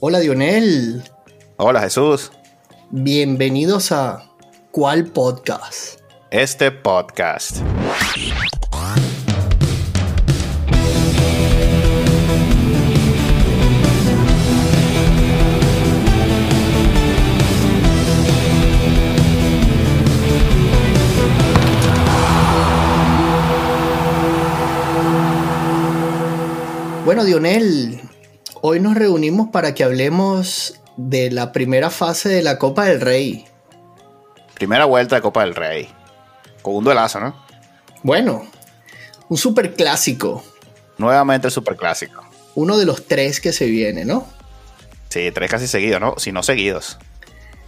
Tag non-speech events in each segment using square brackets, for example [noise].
Hola Dionel. Hola Jesús. Bienvenidos a ¿Cuál podcast? Este podcast. Bueno, Dionel, hoy nos reunimos para que hablemos de la primera fase de la Copa del Rey. Primera vuelta de Copa del Rey. Con un duelazo, ¿no? Bueno, un super clásico. Nuevamente el super clásico. Uno de los tres que se viene, ¿no? Sí, tres casi seguidos, ¿no? Si no seguidos.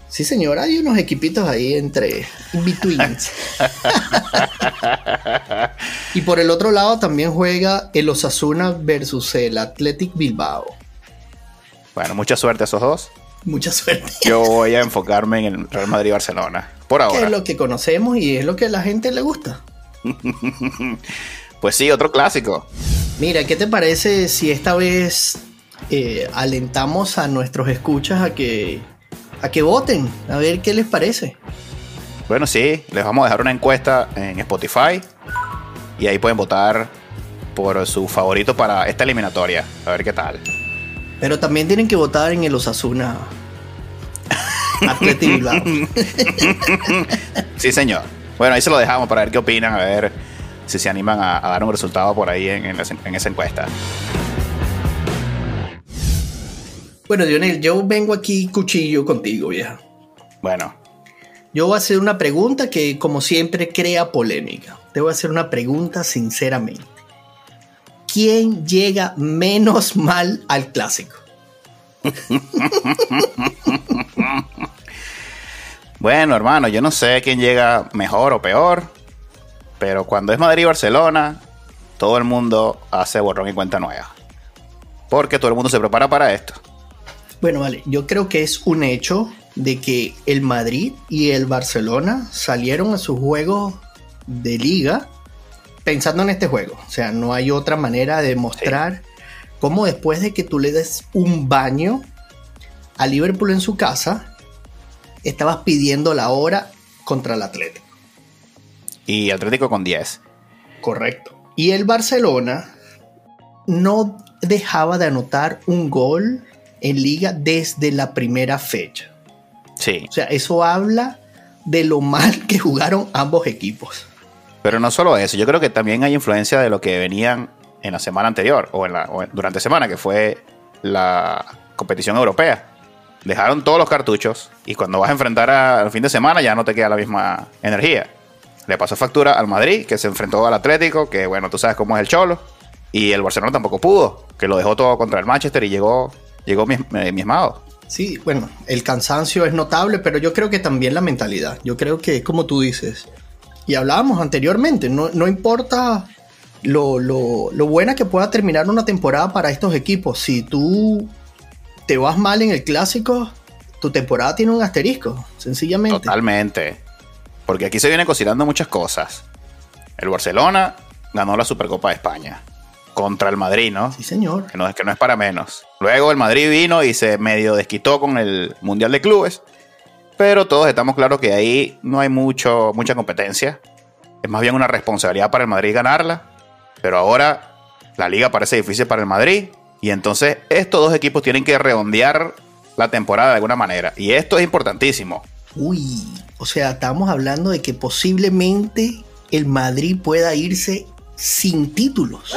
Sí, señor, hay unos equipitos ahí entre betweens. [laughs] y por el otro lado también juega el Osasuna versus el Athletic Bilbao. Bueno, mucha suerte a esos dos. Mucha suerte. Yo voy a enfocarme en el Real Madrid y Barcelona. Por ahora. Que es lo que conocemos y es lo que a la gente le gusta. [laughs] pues sí, otro clásico. Mira, ¿qué te parece si esta vez eh, alentamos a nuestros escuchas a que a que voten, a ver qué les parece. Bueno, sí, les vamos a dejar una encuesta en Spotify y ahí pueden votar por su favorito para esta eliminatoria, a ver qué tal. Pero también tienen que votar en el Osasuna [laughs] Atlético sí, señor. Bueno, ahí se lo dejamos para ver qué opinan, a ver si se animan a, dar un resultado por ahí en, en esa encuesta. Bueno, Dionel, yo vengo aquí cuchillo contigo, vieja. Bueno. Yo voy a hacer una pregunta que, como siempre, crea polémica. Te voy a hacer una pregunta sinceramente. ¿Quién llega menos mal al clásico? [laughs] bueno, hermano, yo no sé quién llega mejor o peor, pero cuando es Madrid y Barcelona, todo el mundo hace borrón y cuenta nueva. Porque todo el mundo se prepara para esto. Bueno, vale, yo creo que es un hecho de que el Madrid y el Barcelona salieron a sus juegos de liga pensando en este juego. O sea, no hay otra manera de demostrar cómo después de que tú le des un baño a Liverpool en su casa, estabas pidiendo la hora contra el Atlético. Y Atlético con 10. Correcto. Y el Barcelona no dejaba de anotar un gol en liga desde la primera fecha. Sí. O sea, eso habla de lo mal que jugaron ambos equipos. Pero no solo eso, yo creo que también hay influencia de lo que venían en la semana anterior o, en la, durante semana, que fue la competición europea. Dejaron todos los cartuchos y cuando vas a enfrentar al fin de semana ya no te queda la misma energía. Le pasó factura al Madrid, que se enfrentó al Atlético, que bueno, tú sabes cómo es el Cholo. Y el Barcelona tampoco pudo, que lo dejó todo contra el Manchester y llegó llegó mi, eh. Sí, bueno, el cansancio es notable, pero yo creo que también la mentalidad. Yo creo que, como tú dices, y hablábamos anteriormente, no, importa lo, lo, buena que pueda terminar una temporada para estos equipos, si tú te vas mal en el clásico, tu temporada tiene un asterisco, sencillamente. Totalmente. Porque aquí se vienen cocinando muchas cosas. El Barcelona ganó la Supercopa de España contra el Madrid, ¿no? Sí, señor. Que no, que no es para menos. Luego el Madrid vino y se medio desquitó con el Mundial de Clubes. Pero todos estamos claros que ahí no hay mucho, mucha competencia. Es más bien una responsabilidad para el Madrid ganarla. Pero ahora la liga parece difícil para el Madrid. Y entonces estos dos equipos tienen que redondear la temporada de alguna manera. Y esto es importantísimo. Uy, o sea, estamos hablando de que posiblemente el Madrid pueda irse sin títulos.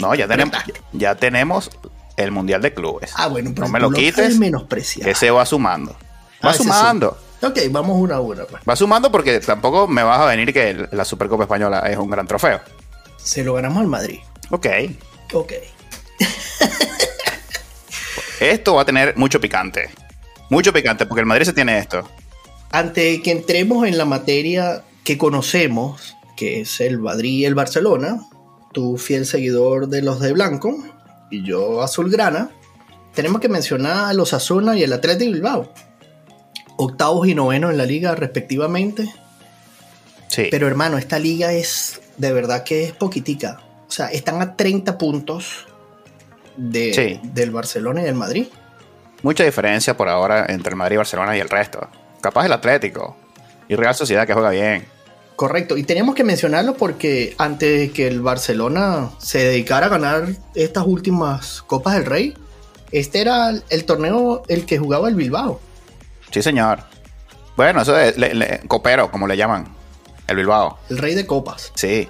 No, ya tenemos, ya tenemos el Mundial de Clubes. Ah, bueno, pero no me lo quites. Que se va sumando. Va ah, sumando. Ok, vamos una a una. Pues. Va sumando porque tampoco me vas a venir que la Supercopa Española es un gran trofeo. Se lo ganamos al Madrid. Ok. Ok. [laughs] esto va a tener mucho picante. Mucho picante, porque el Madrid se tiene esto. Ante que entremos en la materia que conocemos, que es el Madrid y el Barcelona, tu fiel seguidor de los de blanco y yo azulgrana, tenemos que mencionar a los Azuna y el Atlético Bilbao. Octavos y novenos en la liga respectivamente. Sí. Pero hermano, esta liga es de verdad que es poquitica. O sea, están a 30 puntos de, del Barcelona y del Madrid. mucha diferencia por ahora entre el Madrid, Barcelona y el resto. Capaz el Atlético y Real Sociedad que juega bien. Correcto, y teníamos que mencionarlo porque antes de que el Barcelona se dedicara a ganar estas últimas Copas del Rey, este era el torneo el que jugaba el Bilbao. Sí, señor. Bueno, eso es copero, como le llaman. El Bilbao. El rey de copas. Sí.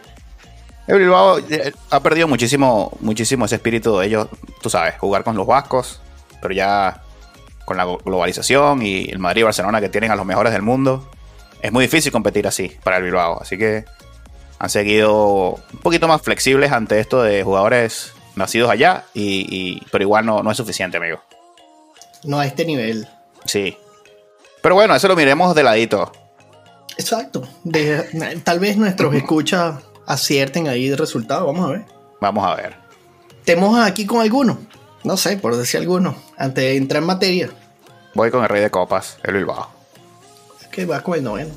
El Bilbao eh, ha perdido muchísimo, muchísimo ese espíritu de ellos, tú sabes, jugar con los vascos, pero ya con la globalización y el Madrid y Barcelona que tienen a los mejores del mundo, es muy difícil competir así para el Bilbao. Así que han seguido un poquito más flexibles ante esto de jugadores nacidos allá, y, pero igual no, no es suficiente, amigo. No a este nivel. Sí. Pero bueno, eso lo miremos de ladito. Exacto. tal vez nuestros escuchas acierten ahí el resultado. Vamos a ver. Vamos a ver. ¿Temos aquí con alguno? No sé, por decir alguno. Antes de entrar en materia. Voy con el Rey de Copas, el Bilbao que va con el noveno.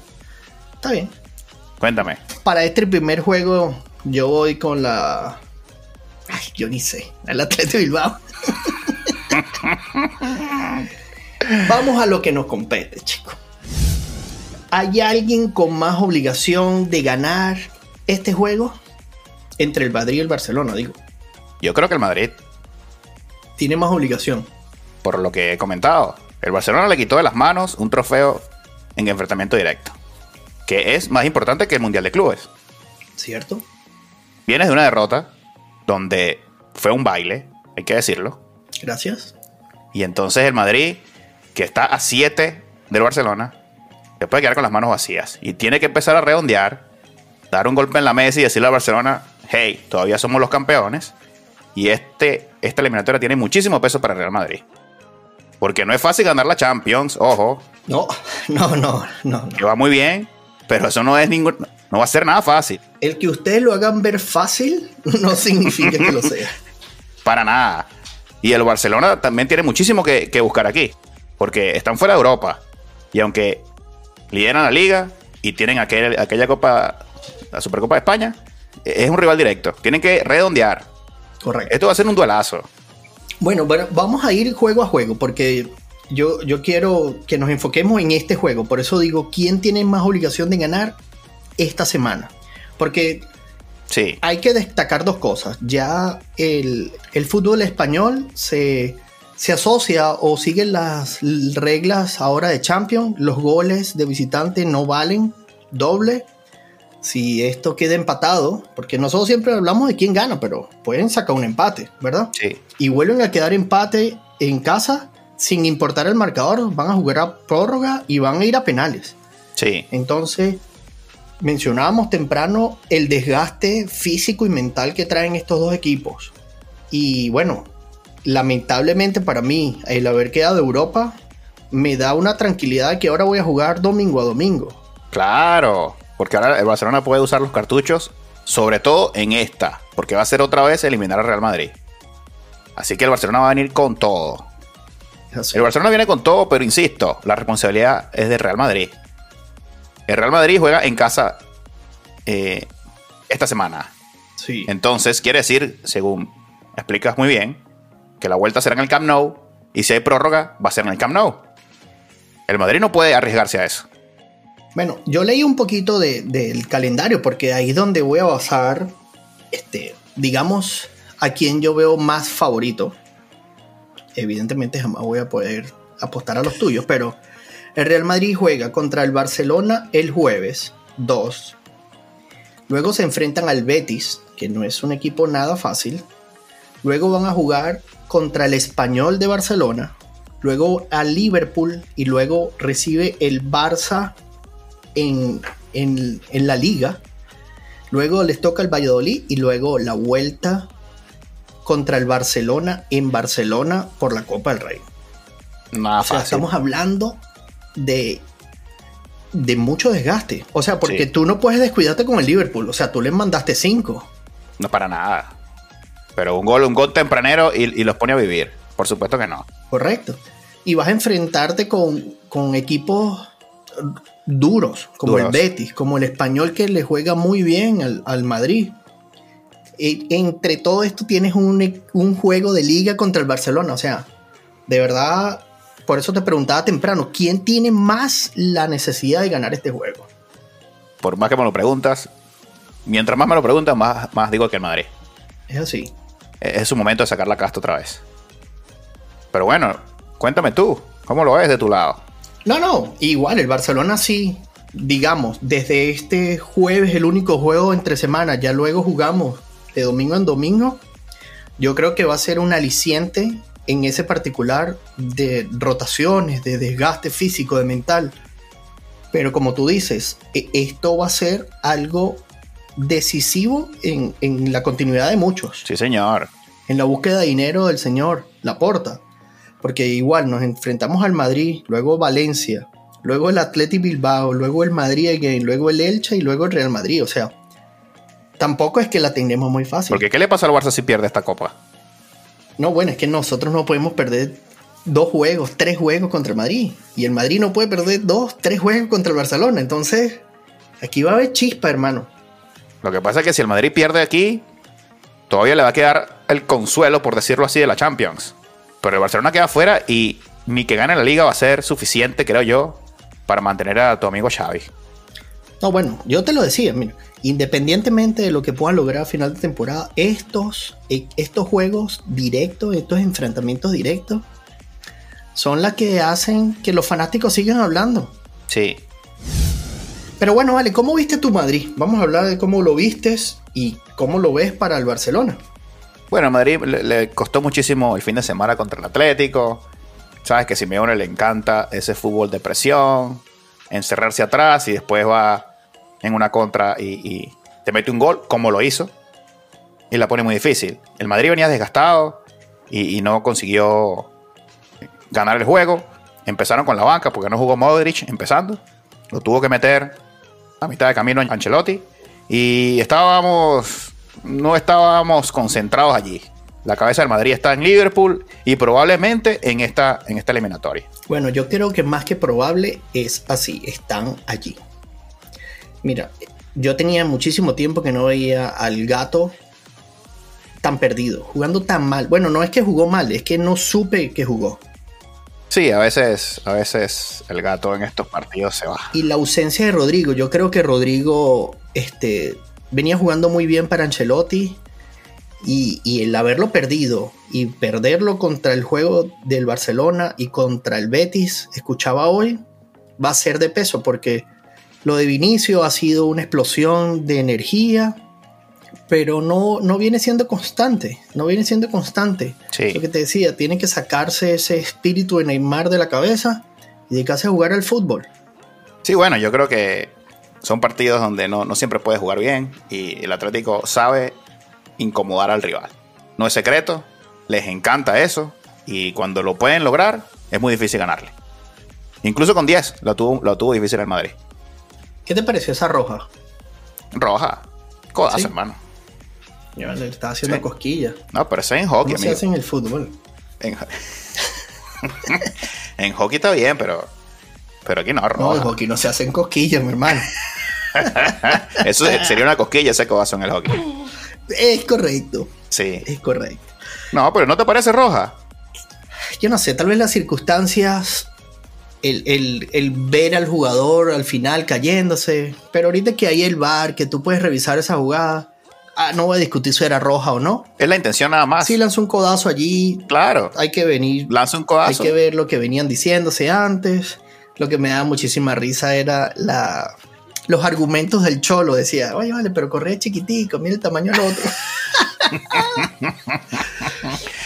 Está bien. Cuéntame. Para este primer juego, yo voy con la. Ay, yo ni sé. El Atlético Bilbao. [laughs] Vamos a lo que nos compete, chicos. ¿Hay alguien con más obligación de ganar este juego? Entre el Madrid y el Barcelona, digo. Yo creo que el Madrid. Tiene más obligación. Por lo que he comentado. El Barcelona le quitó de las manos un trofeo en enfrentamiento directo, que es más importante que el Mundial de Clubes. ¿Cierto? Vienes de una derrota donde fue un baile, hay que decirlo. Gracias. Y entonces el Madrid, que está a 7 del Barcelona, se puede quedar con las manos vacías y tiene que empezar a redondear, dar un golpe en la mesa y decirle al Barcelona, hey, todavía somos los campeones. Y este, esta eliminatoria tiene muchísimo peso para el Real Madrid. Porque no es fácil ganar la Champions, ojo. [laughs] No, no, no, no. Que va muy bien, pero eso no es ningún. No va a ser nada fácil. El que ustedes lo hagan ver fácil [laughs] no significa que lo sea. [laughs] Para nada. Y el Barcelona también tiene muchísimo que, buscar aquí. Porque están fuera de Europa. Y aunque lideran la liga y tienen aquel, aquella Copa, la Supercopa de España, es un rival directo. Tienen que redondear. Correcto. Esto va a ser un duelazo. Bueno, bueno, vamos a ir juego a juego porque yo, yo quiero que nos enfoquemos en este juego. Por eso digo, ¿quién tiene más obligación de ganar esta semana? Porque sí. hay que destacar dos cosas. Ya el, fútbol español se, se asocia o sigue las reglas ahora de Champions. Los goles de visitante no valen doble si esto queda empatado, porque nosotros siempre hablamos de quién gana, pero pueden sacar un empate, ¿verdad? Sí. Y vuelven a quedar empate en casa, sin importar el marcador, van a jugar a prórroga y van a ir a penales. Sí. Entonces, mencionábamos temprano el desgaste físico y mental que traen estos dos equipos. Y bueno, lamentablemente para mí, el haber quedado de Europa me da una tranquilidad que ahora voy a jugar domingo a domingo. Claro. Porque ahora el Barcelona puede usar los cartuchos, sobre todo en esta, porque va a ser otra vez eliminar al Real Madrid. Así que el Barcelona va a venir con todo. El Barcelona viene con todo, pero insisto, la responsabilidad es del Real Madrid. El Real Madrid juega en casa eh, esta semana. Sí. Entonces, quiere decir, según explicas muy bien, que la vuelta será en el Camp Nou y si hay prórroga, va a ser en el Camp Nou. El Madrid no puede arriesgarse a eso. Bueno, yo leí un poquito del calendario porque ahí es donde voy a basar, este, digamos, a quien yo veo más favorito. Evidentemente jamás voy a poder apostar a los tuyos, pero el Real Madrid juega contra el Barcelona el jueves 2. Luego se enfrentan al Betis, que no es un equipo nada fácil. Luego van a jugar contra el Español de Barcelona. Luego al Liverpool y luego recibe el Barça en, la liga. Luego les toca el Valladolid y luego la vuelta contra el Barcelona en Barcelona por la Copa del Rey. Nada o estamos hablando de, de mucho desgaste. O sea, porque tú no puedes descuidarte con el Liverpool. O sea, tú les mandaste cinco. No para nada. Pero un gol, un gol tempranero y, los pone a vivir. Por supuesto que no. Correcto. Y vas a enfrentarte con, con equipos duros, como el Betis, como el español que le juega muy bien al, Madrid. E, entre todo esto tienes un, juego de liga contra el Barcelona. O sea, de verdad por eso te preguntaba temprano, ¿quién tiene más la necesidad de ganar este juego? Por más que me lo preguntas, mientras más me lo preguntas, más, más digo que el Madrid. Es así. Es su momento de sacar la casta otra vez. Pero bueno, cuéntame tú, ¿cómo lo ves de tu lado? No, no, igual, el Barcelona sí, digamos, desde este jueves, el único juego entre semanas, ya luego jugamos de domingo en domingo, yo creo que va a ser un aliciente en ese particular de rotaciones, de desgaste físico, de mental. Pero como tú dices, e, esto va a ser algo decisivo en, en la continuidad de muchos. Sí, señor. En la búsqueda de dinero del señor Laporta. Porque igual nos enfrentamos al Madrid, luego Valencia, luego el Athletic Bilbao, luego el Madrid again, luego el Elche y luego el Real Madrid. O sea, tampoco es que la tengamos muy fácil. Porque ¿qué le pasa al Barça si pierde esta copa? No, bueno, es que nosotros no podemos perder dos juegos, tres juegos contra el Madrid. Y el Madrid no puede perder dos, tres juegos contra el Barcelona. Entonces, aquí va a haber chispa, hermano. Lo que pasa es que si el Madrid pierde aquí, todavía le va a quedar el consuelo, por decirlo así, de la Champions. Pero el Barcelona queda fuera y ni que gane la liga va a ser suficiente, creo yo, para mantener a tu amigo Xavi. No, bueno, yo te lo decía, mira, independientemente de lo que puedan lograr a final de temporada, estos, eh, estos juegos directos, estos enfrentamientos directos, son las que hacen que los fanáticos sigan hablando. Sí. Pero bueno, vale, ¿cómo viste tu Madrid? Vamos a hablar de cómo lo vistes y cómo lo ves para el Barcelona. Bueno, Madrid le, costó muchísimo el fin de semana contra el Atlético. Sabes que a Simeone le encanta ese fútbol de presión, encerrarse atrás y después va en una contra y, y te mete un gol, como lo hizo, y la pone muy difícil. El Madrid venía desgastado y, y no consiguió ganar el juego. Empezaron con la banca porque no jugó Modric empezando. Lo tuvo que meter a mitad de camino en Ancelotti. Y estábamos, no estábamos concentrados allí. La cabeza del Madrid está en Liverpool y probablemente en esta, en esta eliminatoria. Bueno, yo creo que más que probable es así, están allí. Mira, yo tenía muchísimo tiempo que no veía al gato tan perdido, jugando tan mal. Bueno, no es que jugó mal, es que no supe que jugó. Sí, a veces, a veces el gato en estos partidos se va. Y la ausencia de Rodrigo, yo creo que Rodrigo este, venía jugando muy bien para Ancelotti. Y, y, el haberlo perdido y perderlo contra el juego del Barcelona y contra el Betis, escuchaba hoy, va a ser de peso porque lo de Vinicio ha sido una explosión de energía, pero no, no viene siendo constante, no viene siendo constante. Sí. Lo que te decía, tiene que sacarse ese espíritu de Neymar de la cabeza y dedicarse a jugar al fútbol. Sí, bueno, yo creo que son partidos donde no, no siempre puedes jugar bien y el Atlético sabe incomodar al rival. No es secreto, les encanta eso y cuando lo pueden lograr es muy difícil ganarle. Incluso con 10 lo tuvo, lo tuvo difícil el Madrid. ¿Qué te pareció esa roja? Roja. Codazo, ¿Sí? hermano. Yo le estaba haciendo Sí. cosquillas. No, pero eso es en hockey, ¿Cómo se amigo. hace en el fútbol? En, [laughs] en hockey está bien, pero, pero aquí no, No, roja. el hockey no se hacen cosquillas, mi hermano. [laughs] Eso sería una cosquilla ese codazo en el hockey. Es correcto, Sí. es correcto. No, pero ¿no te parece roja? Yo no sé, tal vez las circunstancias, el, el- el ver al jugador al final cayéndose, pero ahorita que hay el bar, que tú puedes revisar esa jugada, ah, no voy a discutir si era roja o no. Es la intención nada más. Si lanzó un codazo allí, Claro. hay que venir, Lanza un hay codazo. que ver lo que venían diciéndose antes. Lo que me daba muchísima risa era la, los argumentos del cholo. Decía, oye, vale, pero corre chiquitico, mira el tamaño del otro. [laughs]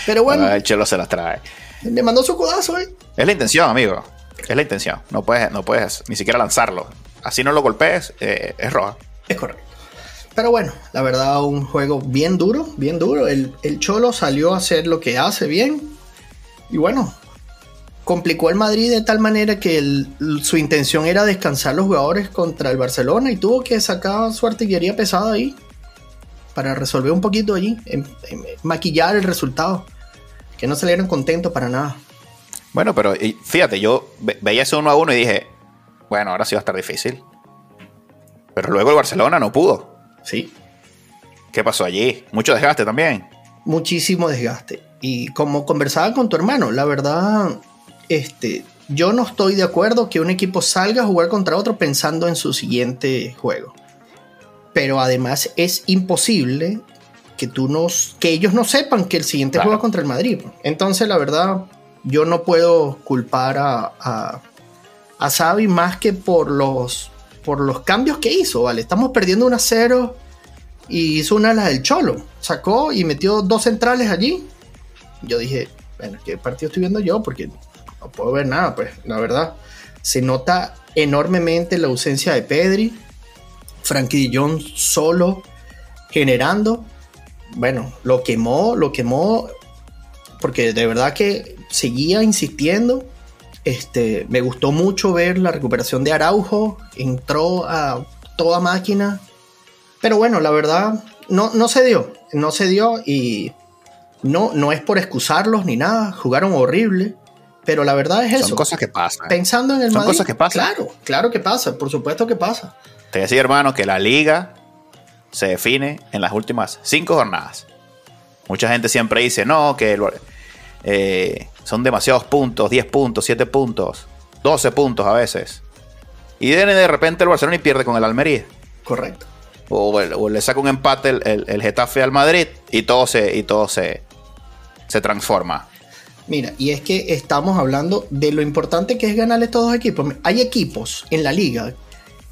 pero bueno, Ah, el chelo se las trae. le mandó su codazo, ¿eh? Es la intención, amigo. Es la intención. No puedes, no puedes ni siquiera lanzarlo. Así no lo golpees, eh, es roja. Es correcto. Pero bueno, la verdad, un juego bien duro, bien duro. El, el Cholo salió a hacer lo que hace bien. Y bueno, complicó el Madrid de tal manera que su intención era descansar los jugadores contra el Barcelona y tuvo que sacar su artillería pesada ahí para resolver un poquito allí, en- en- maquillar el resultado. Que no salieron contentos para nada. Bueno, pero fíjate, yo ve- veía ese uno a uno y dije, bueno, ahora sí va a estar difícil. Pero luego el Barcelona no pudo. Sí, ¿Qué pasó allí? Mucho desgaste también. muchísimo desgaste. Y como conversaba con tu hermano, la verdad, este, yo no estoy de acuerdo que un equipo salga a jugar contra otro pensando en su siguiente juego. Pero además es imposible que tú nos, que ellos no sepan que el siguiente juego es contra el Madrid. Entonces, la verdad, yo no puedo culpar a, a, a Xavi más que por los, por los cambios que hizo, ¿vale? Estamos perdiendo un a 0 y hizo una de las del Cholo. Sacó y metió dos centrales allí. Yo dije, bueno, ¿qué partido estoy viendo yo? Porque no puedo ver nada, pues, la verdad. Se nota enormemente la ausencia de Pedri. Frankie Jong solo generando. Bueno, lo quemó, lo quemó. Porque de verdad que seguía insistiendo. Este, me gustó mucho ver la recuperación de Araujo. Entró a toda máquina. Pero bueno, la verdad, no, no se dio. No se dio y no, no es por excusarlos ni nada. Jugaron horrible. Pero la verdad es eso. Son cosas que pasan. Pensando en el Son Madrid, cosas que pasan. Claro, claro que pasa. Por supuesto que pasa. Te decía, hermano, que la liga se define en las últimas cinco jornadas. Mucha gente siempre dice, no, que el- eh, son demasiados puntos, 10 puntos, 7 puntos, 12 puntos a veces. Y viene de repente el Barcelona y pierde con el Almería. Correcto. O, el- o le saca un empate el, el- el Getafe al Madrid y todo se, y todo se, se transforma. Mira, y es que estamos hablando de lo importante que es ganarle a estos dos equipos. Hay equipos en la liga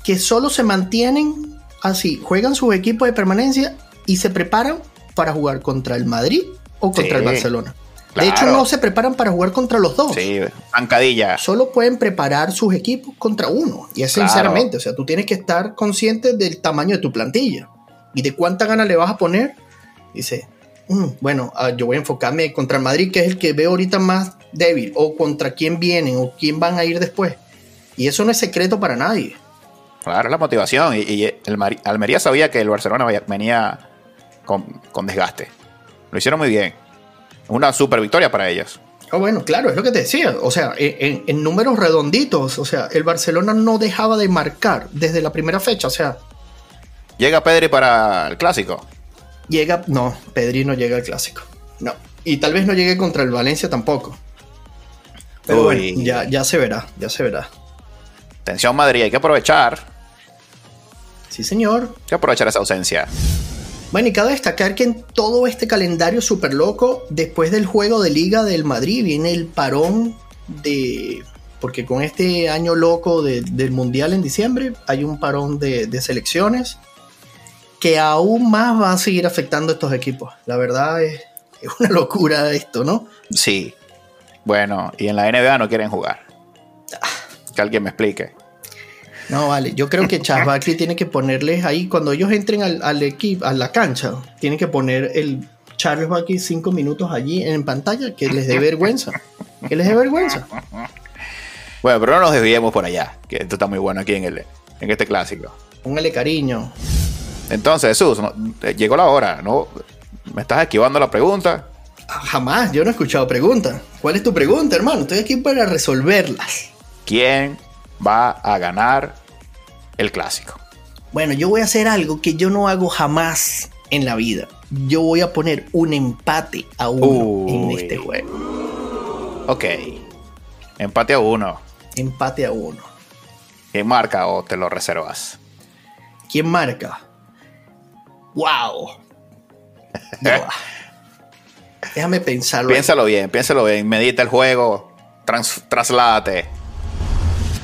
que solo se mantienen así, juegan sus equipos de permanencia y se preparan para jugar contra el Madrid o contra Sí, el Barcelona. Claro. De hecho, no se preparan para jugar contra los dos. Sí, zancadilla. Solo pueden preparar sus equipos contra uno. Y es Claro. sinceramente, o sea, tú tienes que estar consciente del tamaño de tu plantilla y de cuánta gana le vas a poner. Dice, "Mm, bueno, ah, yo voy a enfocarme contra el Madrid, que es el que veo ahorita más débil, o contra quién vienen, o quién van a ir después. Y eso no es secreto para nadie. Claro, la motivación. Y, y el Mari- Almería sabía que el Barcelona venía con, con desgaste. Lo hicieron muy bien. Una super victoria para ellos. Ah, bueno, claro, es lo que te decía. O sea, en números redonditos, o sea, el Barcelona no dejaba de marcar desde la primera fecha. O sea, Llega Pedri para el clásico. llega. No, Pedri no llega al clásico. No. Y tal vez no llegue contra el Valencia tampoco. Pero Uy. bueno, ya, ya se verá, ya se verá. Atención Madrid, hay que aprovechar. Sí, señor. Hay que aprovechar esa ausencia. Bueno, y cabe destacar que en todo este calendario súper loco, después del juego de Liga del Madrid, viene el parón de. Porque con este año loco de- del Mundial en diciembre, hay un parón de, de selecciones que aún más va a seguir afectando a estos equipos. La verdad es, es una locura esto, ¿no? Sí. Bueno, y en la NBA no quieren jugar. Que alguien me explique. No, vale. Yo creo que Charles Barkley tiene que ponerles ahí, cuando ellos entren al, al equipo, a la cancha, tienen que poner el Charles Barkley cinco minutos allí en pantalla, que les dé vergüenza. Que les dé vergüenza. Bueno, pero no nos desviemos por allá. Que esto está muy bueno aquí en, el, en este clásico. Póngale cariño. Entonces, Jesús, no- eh, llegó la hora, ¿no? Me estás esquivando la pregunta. Jamás, yo no he escuchado preguntas. ¿Cuál es tu pregunta, hermano? Estoy aquí para resolverlas. ¿Quién va a ganar el clásico? Bueno, yo voy a hacer algo que yo no hago jamás en la vida. Yo voy a poner un empate a uno en este juego. Ok. Empate a uno. Empate a uno. ¿Quién marca o te lo reservas? ¿Quién marca? ¡Wow! [laughs] Déjame pensarlo. Piénsalo bien, piénsalo bien. Medita el juego. Trans, trasládate.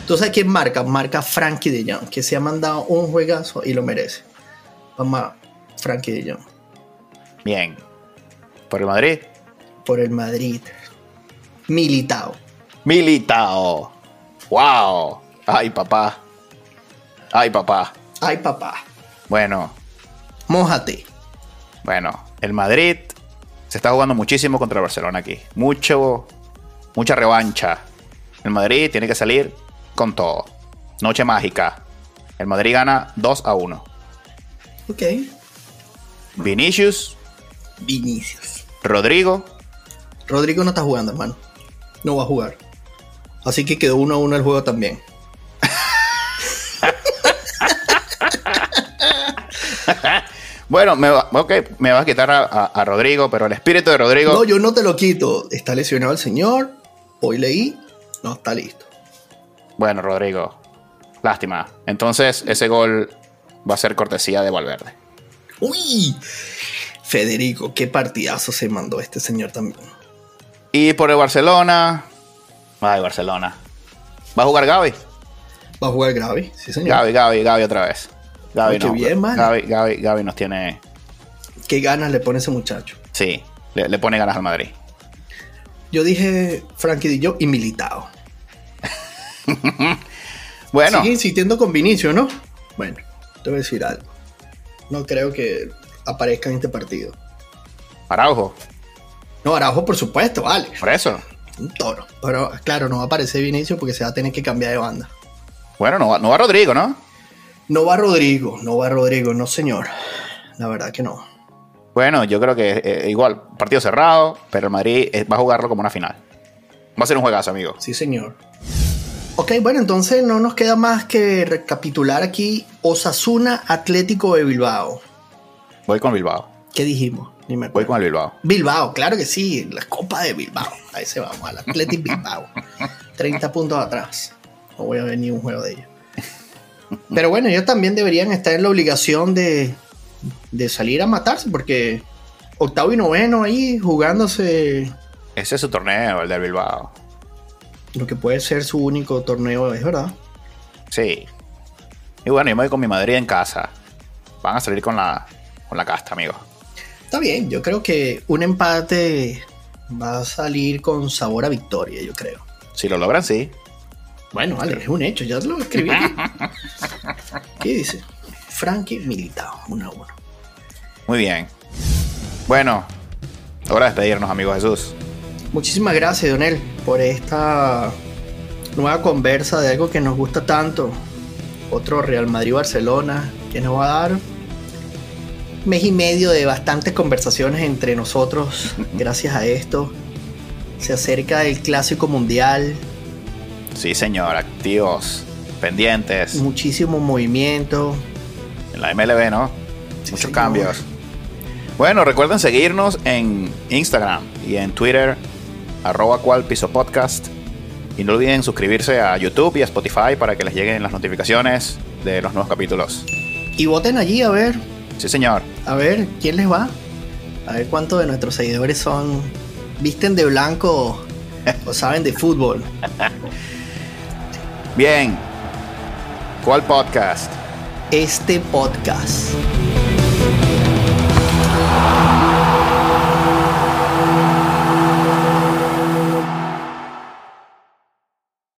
¿Tú sabes quién marca? Marca Frankie de Jong, que se ha mandado un juegazo y lo merece. Vamos a Frankie de Jong. Bien. ¿Por el Madrid? Por el Madrid. Militao. Militao. ¡Wow! ¡Ay, papá! ¡Ay, papá! Ay, papá. Bueno, Mójate. bueno. El Madrid se está jugando muchísimo contra el Barcelona aquí. Mucho, mucha revancha. El Madrid tiene que salir con todo. Noche mágica. El Madrid gana 2 a 1. Ok. Vinicius, Vinicius. Rodrigo, Rodrigo no está jugando, hermano. No va a jugar. Así que quedó uno a uno el juego también. [laughs] Bueno, me va, ok, me va a quitar a, a- a Rodrigo, pero el espíritu de Rodrigo. No, yo no te lo quito. Está lesionado el señor. Hoy leí. No está listo. Bueno, Rodrigo, lástima. Entonces, ese gol va a ser cortesía de Valverde. ¡Uy! Federico, qué partidazo se mandó este señor también. Y por el Barcelona. Ay, Barcelona. ¿Va a jugar Gaby? Va a jugar Gaby, sí, señor. Gaby, Gaby, Gaby otra vez. Gaby Ay, qué no. bien. Gaby, Gaby, Gaby nos tiene. Qué ganas le pone ese muchacho. Sí, le, le pone ganas al Madrid. Yo dije Frankie Jong y Militao. [laughs] Bueno, Sigue insistiendo con Vinicio, ¿no? Bueno, te voy a decir algo. No creo que aparezca en este partido. Araujo, No, Araujo, por supuesto, vale. por eso. Un toro. Pero claro, no va a aparecer Vinicio porque se va a tener que cambiar de banda. Bueno, no, va- no va Rodrigo, ¿no? No va Rodrigo, no va Rodrigo, no señor. La verdad que no. Bueno, yo creo que eh, igual, partido cerrado, pero el Madrid eh, va a jugarlo como una final. Va a ser un juegazo, amigo. Sí, señor. Ok, bueno, entonces no nos queda más que recapitular aquí Osasuna Atlético de Bilbao. Voy con Bilbao. ¿Qué dijimos? Ni me Voy con el Bilbao. Bilbao, claro que sí, la Copa de Bilbao. Ahí se vamos, al Athletic Bilbao. [laughs] 30 puntos atrás. No voy a ver ni un juego de ellos. Pero bueno, ellos también deberían estar en la obligación de, de salir a matarse, porque octavo y noveno ahí jugándose Ese es su torneo, el del Bilbao. Lo que puede ser su único torneo, es verdad. Sí. Y bueno, yo me voy con mi Madrid en casa. Van a salir con la, con la casta, amigo. Está bien, yo creo que un empate va a salir con sabor a victoria, yo creo. Si lo logran, sí. Bueno, vale, es un hecho, ya lo escribí. [laughs] ¿Qué dice? Frankie Militao, 1 a 1. Muy bien. Bueno, hora de despedirnos, amigo Jesús. Muchísimas gracias, Donel, por esta nueva conversa de algo que nos gusta tanto. Otro Real Madrid-Barcelona que nos va a dar mes y medio de bastantes conversaciones entre nosotros. [laughs] Gracias a esto. Se acerca el Clásico Mundial, Sí, señor, activos, pendientes. muchísimo movimiento. En la MLB, ¿no? Sí, Muchos señor. cambios. Bueno, recuerden seguirnos en Instagram y en Twitter, arroba cual piso podcast. Y no olviden suscribirse a YouTube y a Spotify para que les lleguen las notificaciones de los nuevos capítulos. Y voten allí a ver, Sí, señor. a ver quién les va. A ver cuántos de nuestros seguidores son. Visten de blanco o saben de fútbol. [laughs] Bien. ¿Cuál podcast? Este podcast.